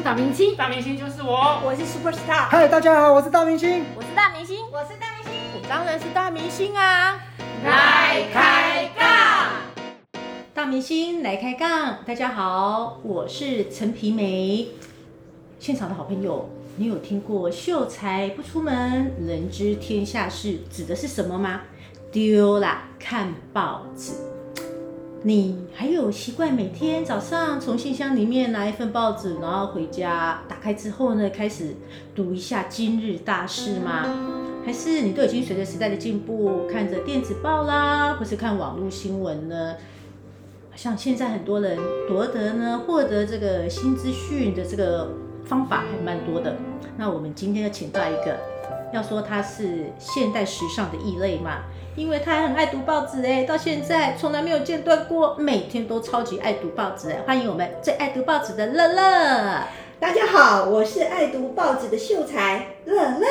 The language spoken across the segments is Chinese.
是大明星，大明星就是我，我是 super star，嗨，大家好，我是大明星。我是大明星，我是大明星。我当然是大明星啊！来开杠，大明星来开杠，大家好，我是陈皮梅。现场的好朋友，你有听过“秀才不出门，人知天下事”指的是什么吗？丢啦，看报纸。你还有习惯每天早上从信箱里面拿一份报纸，然后回家打开之后呢，开始读一下今日大事吗？还是你都已经随着时代的进步，看着电子报啦，或是看网络新闻呢？像现在很多人夺得呢，获得这个新资讯的这个方法还蛮多的。那我们今天就请到一个，要说他是现代时尚的异类嘛，因为他还很爱读报纸哎，到现在从来没有间断过，每天都超级爱读报纸哎。欢迎我们最爱读报纸的乐乐，大家好，我是爱读报纸的秀才乐乐。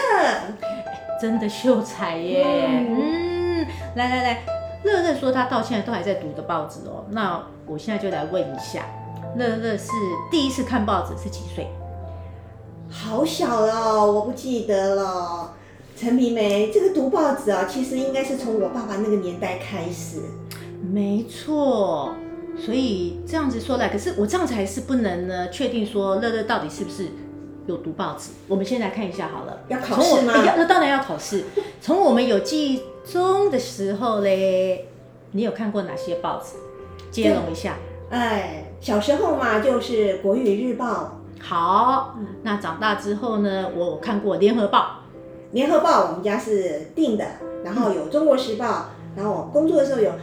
真的秀才耶，嗯，来来来，乐乐说他到现在都还在读的报纸哦。那我现在就来问一下，乐乐是第一次看报纸是几岁？好小了，我不记得了。陈皮梅，这个读报纸啊，其实应该是从我爸爸那个年代开始。没错，所以这样子说来，可是我这样子还是不能呢，确定说乐乐到底是不是有读报纸。我们先来看一下好了，要考试吗那当然要考试。从我们有记忆中的时候嘞，你有看过哪些报纸？接龙一下。哎，小时候嘛，就是《国语日报》好，那长大之后呢，我有看过《联合报》。《联合报》，我们家是订的，然后有《中国时报》，然后我工作的时候有《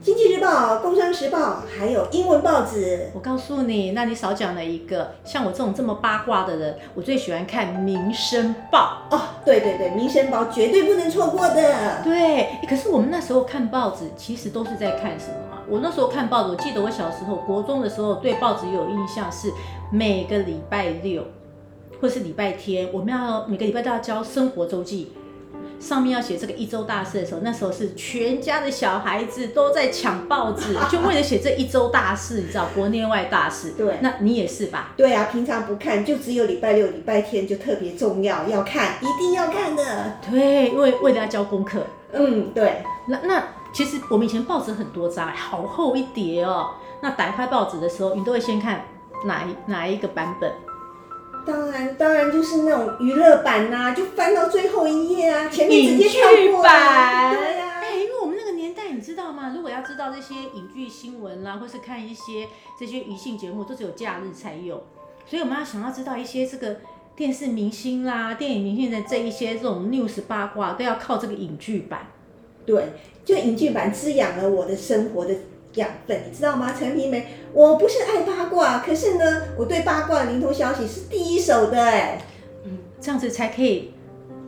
经济日报》《工商时报》，还有英文报纸。我告诉你，那你少讲了一个。像我这种这么八卦的人，我最喜欢看《民生报哦，对对对，《民生报》绝对不能错过的》。。对，可是我们那时候看报纸，其实都是在看什么啊？我那时候看报纸，我记得我小时候国中的时候，对报纸有印象是每个礼拜六或是礼拜天，我们要每个礼拜都要交生活周记。上面要写这个一周大事的时候，那时候是全家的小孩子都在抢报纸，就为了写这一周大事，你知道国内外大事。对那你也是吧？对啊，平常不看，就只有礼拜六、礼拜天就特别重要，要看，一定要看的。对，为为了要交功课。嗯，对。那那其实我们以前报纸很多张，好厚一叠哦。那打开报纸的时候，你都会先看哪一哪一个版本？当然，当然就是那种娱乐版呐、就翻到最后一页啊，前面直接跳过、影剧啊。版对呀、哎，因为我们那个年代，你知道吗？如果要知道这些影剧新闻啦，或是看一些这些娱性节目，都只有假日才有，所以我们要想要知道一些这个电视明星啦、电影明星的这一些这种 news 八卦，都要靠这个影剧版。对，就影剧版滋养了我的生活的养分，你知道吗？陈皮梅，我不是爱八卦，可是呢，我对八卦的灵通消息是第一手的哎。这样子才可以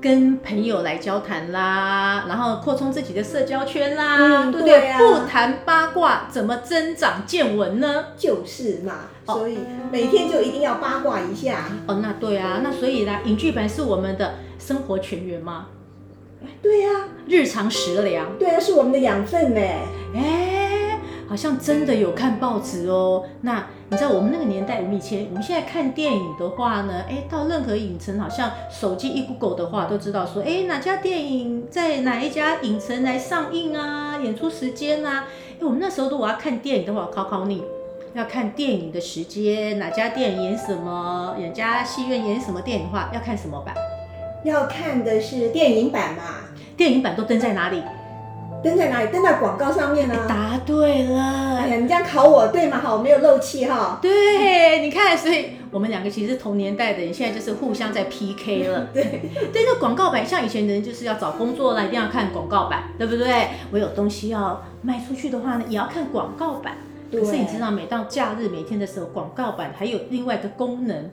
跟朋友来交谈啦，然后扩充自己的社交圈啦，嗯对不对？对啊不谈八卦，怎么增长见闻呢？就是嘛，哦所以每天就一定要八卦一下。哦，那对啊，那所以呢，影剧版是我们的生活全员吗？对呀、日常食粮。对啊，是我们的养分呢。哎，好像真的有看报纸哦。那你知道我们那个年代，我们以前我们现在看电影的话呢，哎，到任何影城，好像手机一 Google 的话，都知道说，哎，哪家电影在哪一家影城来上映啊，演出时间啊。哎，我们那时候如果要看电影的话，我考考你。要看电影的时间，哪家电影演什么，哪家戏院演什么电影的话，要看什么版？要看的是电影版嘛，电影版都登在哪里？登在哪里？登在广告上面啊。答对了哎，呀，你这样考我对吗？好，我没有漏气哈。对，你看，所以我们两个其实是同年代的人，现在就是互相在 PK 了。对，对，那广告版，像以前的人就是要找工作啦，一定要看广告版，对不对？我有东西要卖出去的话呢，也要看广告版。可是你知道，每到假日每天的时候，广告版还有另外一个功能，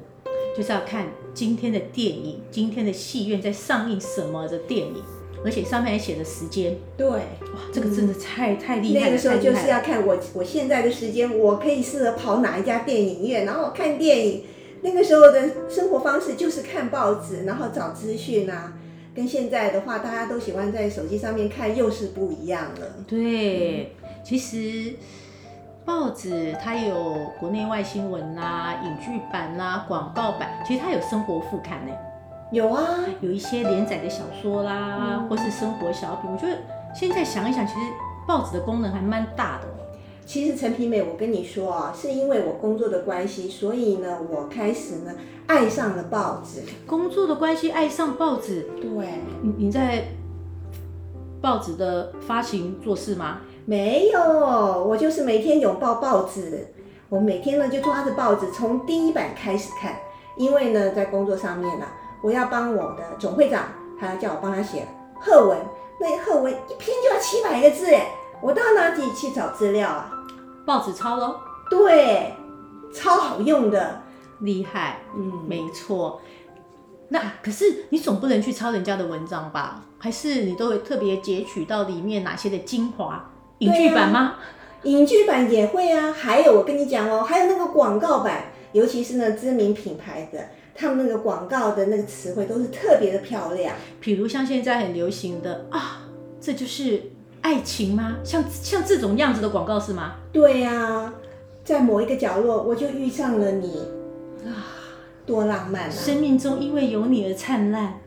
就是要看今天的电影，今天的戏院在上映什么的电影，而且上面还写了时间。对，哇，这个真的太、太厉害了，那个时候就是要看我我现在的时间，我可以适合跑哪一家电影院，然后看电影。那个时候的生活方式就是看报纸，然后找资讯啊。跟现在的话，大家都喜欢在手机上面看，又是不一样了。对，其实报纸它有国内外新闻啦、影剧版啦、广告版，其实它有生活副刊呢，有啊，有一些连载的小说啦，嗯或是生活小品。我觉得现在想一想，其实报纸的功能还蛮大的哦。其实陈皮美，我跟你说啊，是因为我工作的关系，所以呢，我开始呢爱上了报纸。工作的关系爱上报纸，对，你你在报纸的发行做事吗？没有，我就是每天拥抱报纸，我每天呢就抓着报纸从第一版开始看，因为呢在工作上面呢、我要帮我的总会长，他叫我帮他写贺文，那贺文一篇就要七百个字哎，我到哪里去找资料啊？报纸抄喽，对，超好用的，厉害，嗯，没错。那可是你总不能去抄人家的文章吧？还是你都会特别截取到里面哪些的精华？影剧版吗？影剧版也会啊，还有我跟你讲哦，还有那个广告版，尤其是那知名品牌的，他们那个广告的那个词汇都是特别的漂亮。比如像现在很流行的啊，这就是爱情吗？像像这种样子的广告是吗？对呀、在某一个角落我就遇上了你，啊，多浪漫啊！生命中因为有你而灿烂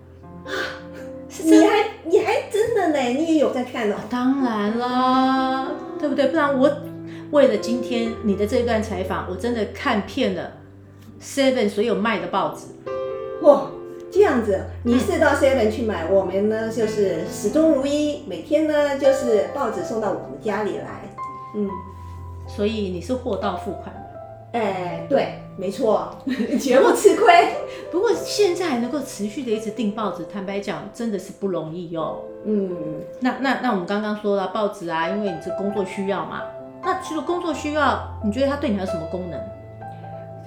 是你。还你还真的呢，你也有在看哦。当然啦，对不对？不然我为了今天你的这段采访，我真的看遍了 Seven 所有卖的报纸。哇，这样子，你是到 Seven 去买，我们呢就是始终如一，每天呢就是报纸送到我们家里来。嗯，所以你是货到付款的。哎，对，没错，绝不吃亏。不过现在能够持续的一直订报纸，坦白讲，真的是不容易哦。嗯，那那那我们刚刚说了报纸啊，因为你是工作需要嘛。那除了工作需要，你觉得它对你还有什么功能？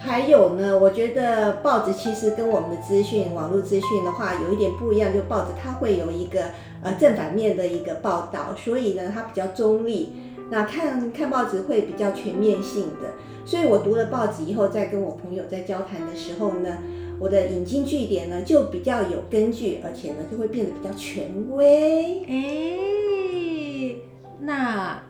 还有呢，我觉得报纸其实跟我们的资讯、网络资讯的话有一点不一样，就报纸它会有一个呃正反面的一个报道，所以呢它比较中立。那看看报纸会比较全面性的，所以我读了报纸以后，在跟我朋友在交谈的时候呢，我的引经据典呢就比较有根据，而且呢就会变得比较权威。哎，那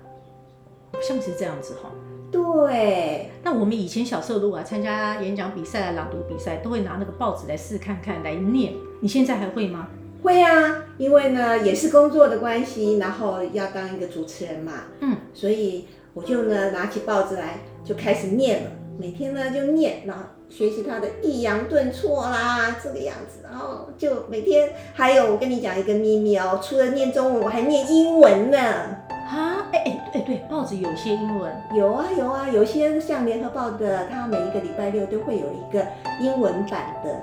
像是这样子哈、对，那我们以前小时候如果要参加演讲比赛、朗读比赛，都会拿那个报纸来试看看，来念。你现在还会吗？会啊，因为呢也是工作的关系，然后要当一个主持人嘛，嗯，所以我就呢拿起报纸来就开始念了，每天呢就念，然后学习它的抑扬顿挫啦，这个样子，然后就每天还有我跟你讲一个秘密哦，除了念中文，我还念英文呢。啊，对，报纸有些英文，有啊有啊，有些像联合报的，它每一个礼拜六都会有一个英文版的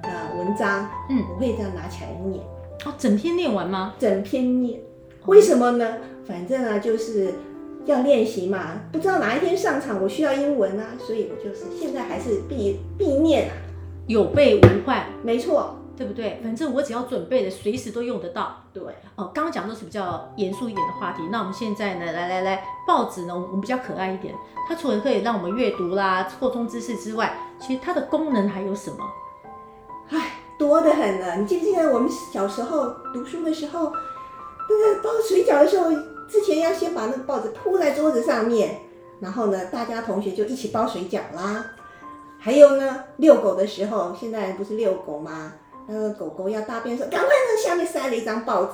呃文章，嗯，我会这样拿起来念。哦，整篇念完吗？整篇念。为什么呢？反正啊，就是要练习嘛，不知道哪一天上场我需要英文啊，所以我就是现在还是必必念啊。有备无患，没错，对不对？反正我只要准备的，随时都用得到。对，哦，刚刚讲的是比较严肃一点的话题，那我们现在呢，来来来，报纸呢，我们比较可爱一点，它除了可以让我们阅读啦、扩充知识之外，其实它的功能还有什么？唉，多得很了。你记不记得我们小时候读书的时候，那个包水饺的时候，之前要先把那个报纸铺在桌子上面，然后呢，大家同学就一起包水饺啦。还有呢，遛狗的时候，现在不是遛狗吗？那个狗狗要大便的时候，赶快在下面塞了一张报纸。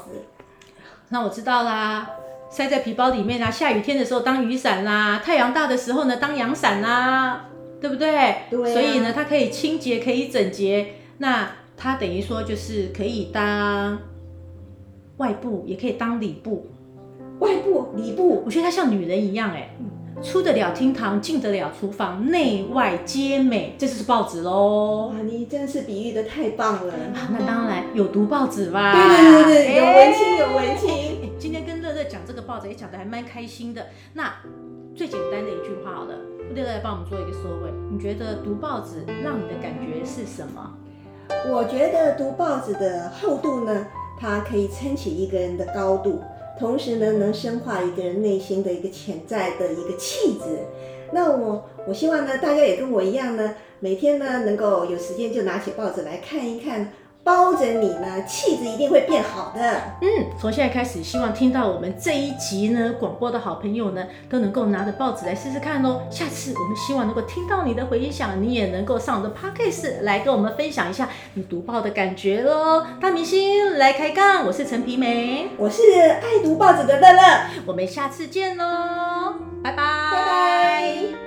那我知道啦，塞在皮包里面啦，下雨天的时候当雨伞啦，太阳大的时候呢当阳伞啦，对不对？对啊所以呢，它可以清洁，可以整洁。那它等于说就是可以当外部，也可以当里部。外部、里部，我觉得它像女人一样，哎，出得了厅堂，进得了厨房，内外皆美，这就是报纸喽。哇，你真是比喻的太棒了。啊那当然有读报纸吧？对对对对，有哎文青有文青。哎今天跟乐乐讲这个报纸也讲的还蛮开心的。那最简单的一句话好了，乐乐来帮我们做一个收尾。你觉得读报纸让你的感觉是什么？我觉得读报纸的厚度呢，它可以撑起一个人的高度，同时呢，能深化一个人内心的一个潜在的一个气质。那我我希望呢，大家也跟我一样呢，每天呢能够有时间就拿起报纸来看一看，包着你呢，气质一定会变好的。嗯，从现在开始，希望听到我们这一集呢广播的好朋友呢，都能够拿着报纸来试试看哦。下次我们希望能够听到你的回响，你也能够上我的 podcast 来跟我们分享一下你读报的感觉喽。大明星来开杠，我是陈皮梅，我是爱读报纸的乐乐，我们下次见喽，拜拜，拜拜。